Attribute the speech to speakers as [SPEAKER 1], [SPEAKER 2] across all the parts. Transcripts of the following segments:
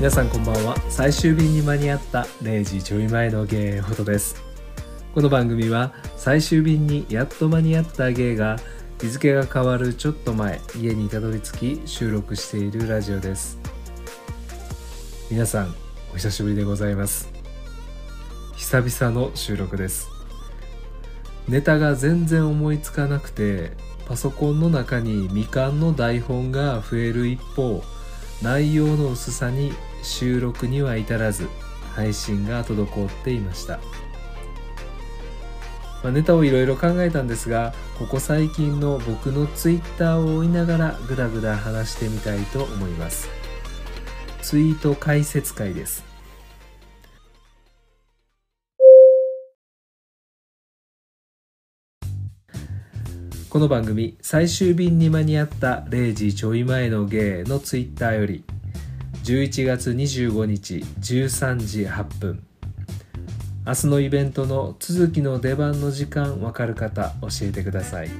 [SPEAKER 1] 皆さんこんばんは。最終便に間に合った0時ちょい前のゲイフォトです。この番組は最終便にやっと間に合ったゲイが日付が変わるちょっと前家にたどり着き収録しているラジオです。皆さんお久しぶりでございます。久々の収録です。ネタが全然思いつかなくてパソコンの中に未完の台本が増える一方内容の薄さに収録には至らず配信が滞っていました、まあ、ネタをいろいろ考えたんですがここ最近の僕のツイッターを追いながらグダグダ話してみたいと思います。ツイート解説会です。この番組最終便に間に合った0時ちょい前の芸のツイッターより11月25日13時8分。明日のイベントの続きの出番の時間わかる方教えてください。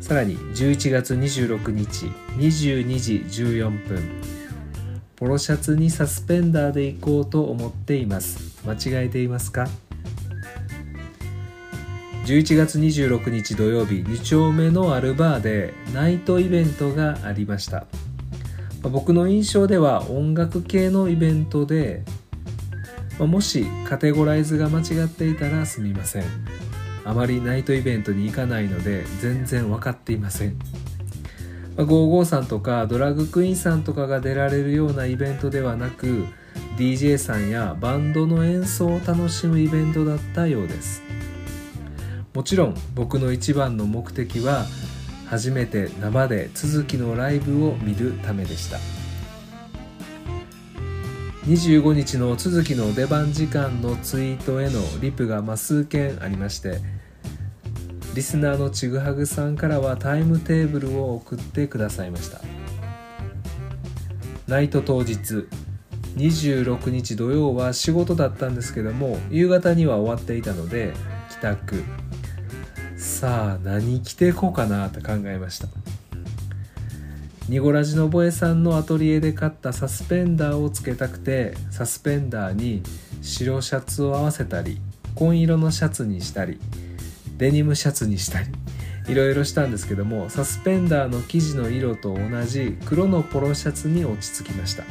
[SPEAKER 1] さらに11月26日22時14分。ポロシャツにサスペンダーで行こうと思っています。間違えていますか？11月26日土曜日2丁目のあるバーでナイトイベントがありました。ま僕の印象では音楽系のイベントでまもしカテゴライズが間違っていたらすみません。あまりナイトイベントに行かないので全然分かっていません。ゴーゴーさんとかドラッグクイーンさんとかが出られるようなイベントではなく DJ さんやバンドの演奏を楽しむイベントだったようです。もちろん僕の一番の目的は初めて生で続きのライブを見るためでした。25日の続きの出番時間のツイートへのリプがま数件ありましてリスナーのちぐはぐさんからはタイムテーブルを送ってくださいました。ナイト当日26日土曜は仕事だったんですけども夕方には終わっていたので帰宅。さあ何着ていこうかなと考えました。ニゴラジのボエさんのアトリエで買ったサスペンダーをつけたくてサスペンダーに白シャツを合わせたり紺色のシャツにしたりデニムシャツにしたりいろいろしたんですけどもサスペンダーの生地の色と同じ黒のポロシャツに落ち着きました、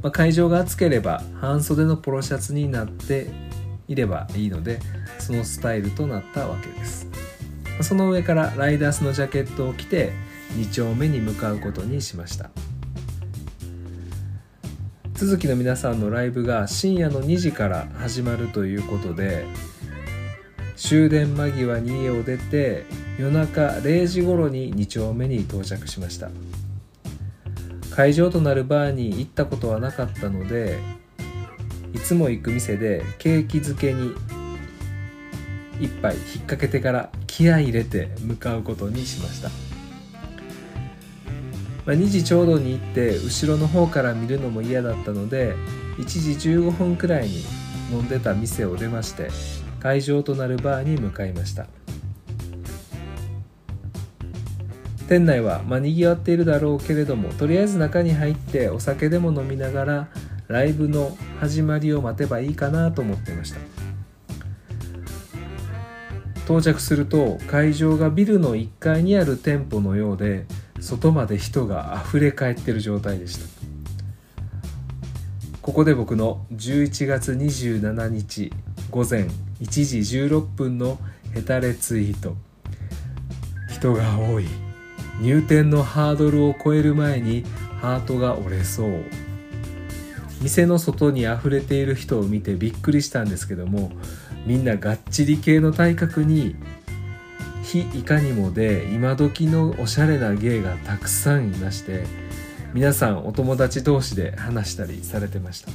[SPEAKER 1] まあ、会場が暑ければ半袖のポロシャツになっていればいいのでそのスタイルとなったわけです。その上からライダースのジャケットを着て2丁目に向かうことにしました。続きの皆さんのライブが深夜の2時から始まるということで終電間際に家を出て夜中0時頃に2丁目に到着しました。会場となるバーに行ったことはなかったのでいつも行く店でケーキ漬けに一杯引っ掛けてから気合入れて向かうことにしました、まあ、2時ちょうどに行って後ろの方から見るのも嫌だったので1時15分くらいに飲んでた店を出まして会場となるバーに向かいました。店内はまあ賑わっているだろうけれどもとりあえず中に入ってお酒でも飲みながらライブの始まりを待てばいいかなと思っていました。到着すると会場がビルの1階にある店舗のようで外まで人が溢れ返ってる状態でした。ここで僕の11月27日午前1時16分のヘタレツイート。人が多い。入店のハードルを超える前にハートが折れそう。店の外に溢れている人を見てびっくりしたんですけどもみんながっちり系の体格に非いかにもで今時のおしゃれな芸がたくさんいまして皆さんお友達同士で話したりされてました。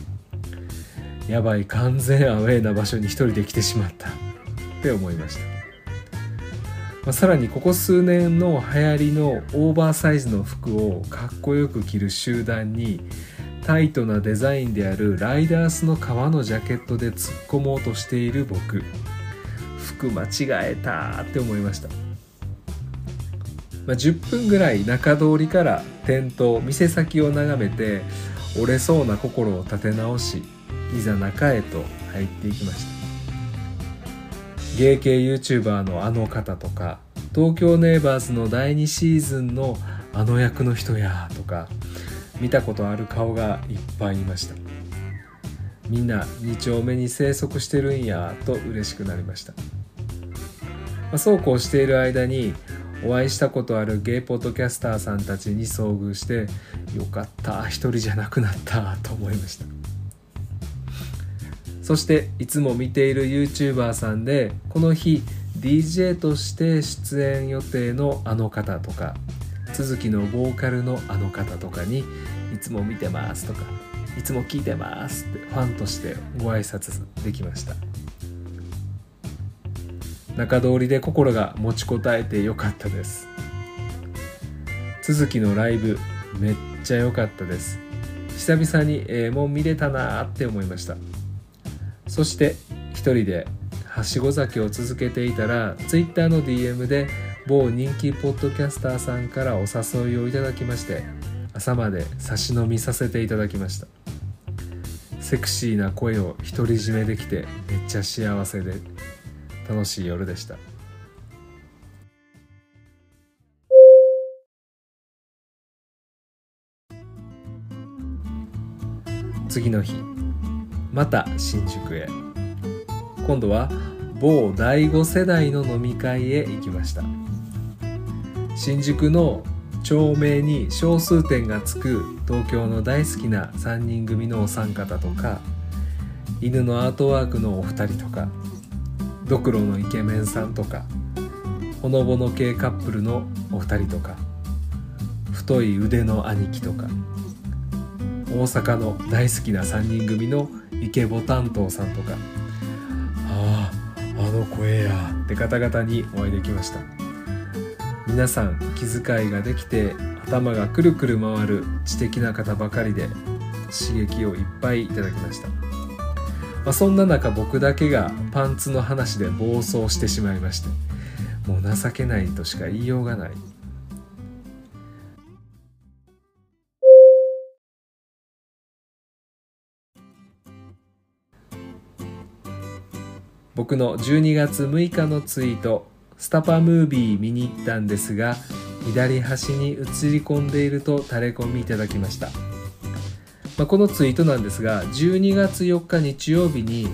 [SPEAKER 1] やばい完全アウェーな場所に一人で来てしまった。って思いました、まあ、さらにここ数年の流行りのオーバーサイズの服をかっこよく着る集団にタイトなデザインであるライダースの革のジャケットで突っ込もうとしている僕。服間違えたって思いました。まあ、10分ぐらい中通りから店頭店先を眺めて折れそうな心を立て直しいざ中へと入っていきました。芸系 YouTuber のあの方とか東京ネイバーズの第2シーズンのあの役の人やとか見たことある顔がいっぱいいました。みんな2丁目に生息してるんやと嬉しくなりました、まあ、そうこうしている間にお会いしたことあるゲイポッドキャスターさんたちに遭遇してよかった一人じゃなくなったと思いました。そしていつも見ている YouTuber さんでこの日 DJ として出演予定のあの方とか続きのボーカルのあの方とかにいつも見てますとかいつも聞いてますってファンとしてご挨拶できました。中通りで心が持ちこたえてよかったです。続きのライブめっちゃ良かったです。久々にええもん見れたなって思いました。そして一人ではしご酒を続けていたら Twitter の DM で某人気ポッドキャスターさんからお誘いをいただきまして朝まで差し飲みさせていただきました。セクシーな声を独り占めできてめっちゃ幸せで楽しい夜でした。次の日また新宿へ。今度は某第5世代の飲み会へ行きました。新宿の町名に小数点がつく東京の大好きな3人組のお三方とか犬のアートワークのお二人とかドクロのイケメンさんとかほのぼの系カップルのお二人とか太い腕の兄貴とか大阪の大好きな3人組のイケボ担当さんとかあああの声やって方々にお会いできました。皆さん気遣いができて頭がくるくる回る知的な方ばかりで刺激をいっぱいいただきました、まあ、そんな中僕だけがパンツの話で暴走してしまいまして。もう情けないとしか言いようがない。僕の12月6日のツイート。スタパムービー見に行ったんですが左端に映り込んでいるとタレコミいただきました、まあ、このツイートなんですが12月4日日曜日に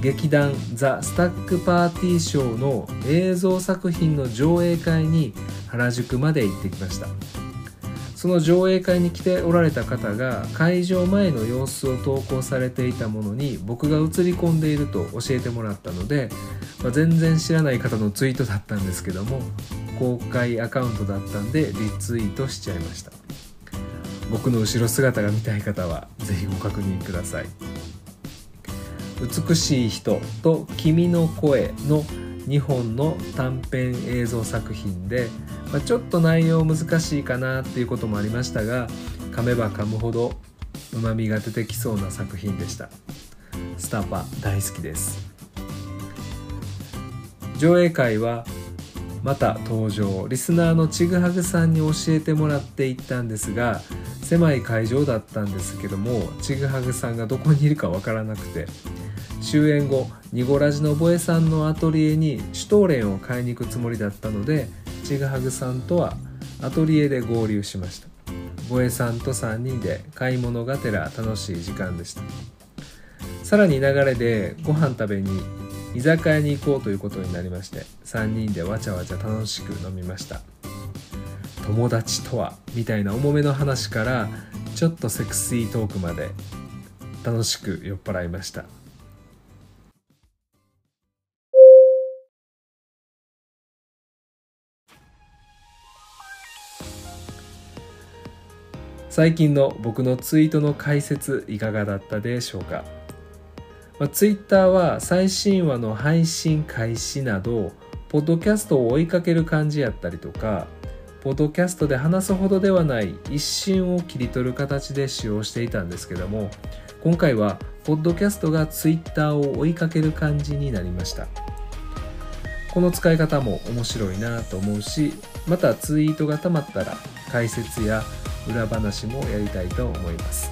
[SPEAKER 1] 劇団ザ・スタックパーティーショーの映像作品の上映会に原宿まで行ってきました。その上映会に来ておられた方が会場前の様子を投稿されていたものに僕が映り込んでいると教えてもらったので、まあ、全然知らない方のツイートだったんですけども公開アカウントだったんでリツイートしちゃいました。僕の後ろ姿が見たい方は是非ご確認ください。美しい人と君の声の2本の短編映像作品で、まあ、ちょっと内容難しいかなっていうこともありましたが噛めば噛むほどうまみが出てきそうな作品でした。スタパ大好きです。上映会はまた登場。リスナーのちぐはぐさんに教えてもらって行ったんですが狭い会場だったんですけどもちぐはぐさんがどこにいるかわからなくて終演後ニゴラジのボエさんのアトリエにシュトーレンを買いに行くつもりだったのでちぐはぐさんとはアトリエで合流しました。ボエさんと3人で買い物がてら楽しい時間でした。さらに流れでご飯食べに居酒屋に行こうということになりまして3人でわちゃわちゃ楽しく飲みました。友達とはみたいな重めの話からちょっとセクシートークまで楽しく酔っ払いました。最近の僕のツイートの解説いかがだったでしょうか、まあ、ツイッターは最新話の配信開始などポッドキャストを追いかける感じやったりとかポッドキャストで話すほどではない一瞬を切り取る形で使用していたんですけども今回はポッドキャストがツイッターを追いかける感じになりました。この使い方も面白いなと思うしまたツイートがたまったら解説や裏話もやりたいと思います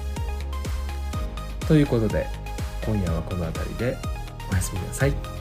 [SPEAKER 1] ということで今夜はこの辺りでおやすみなさい。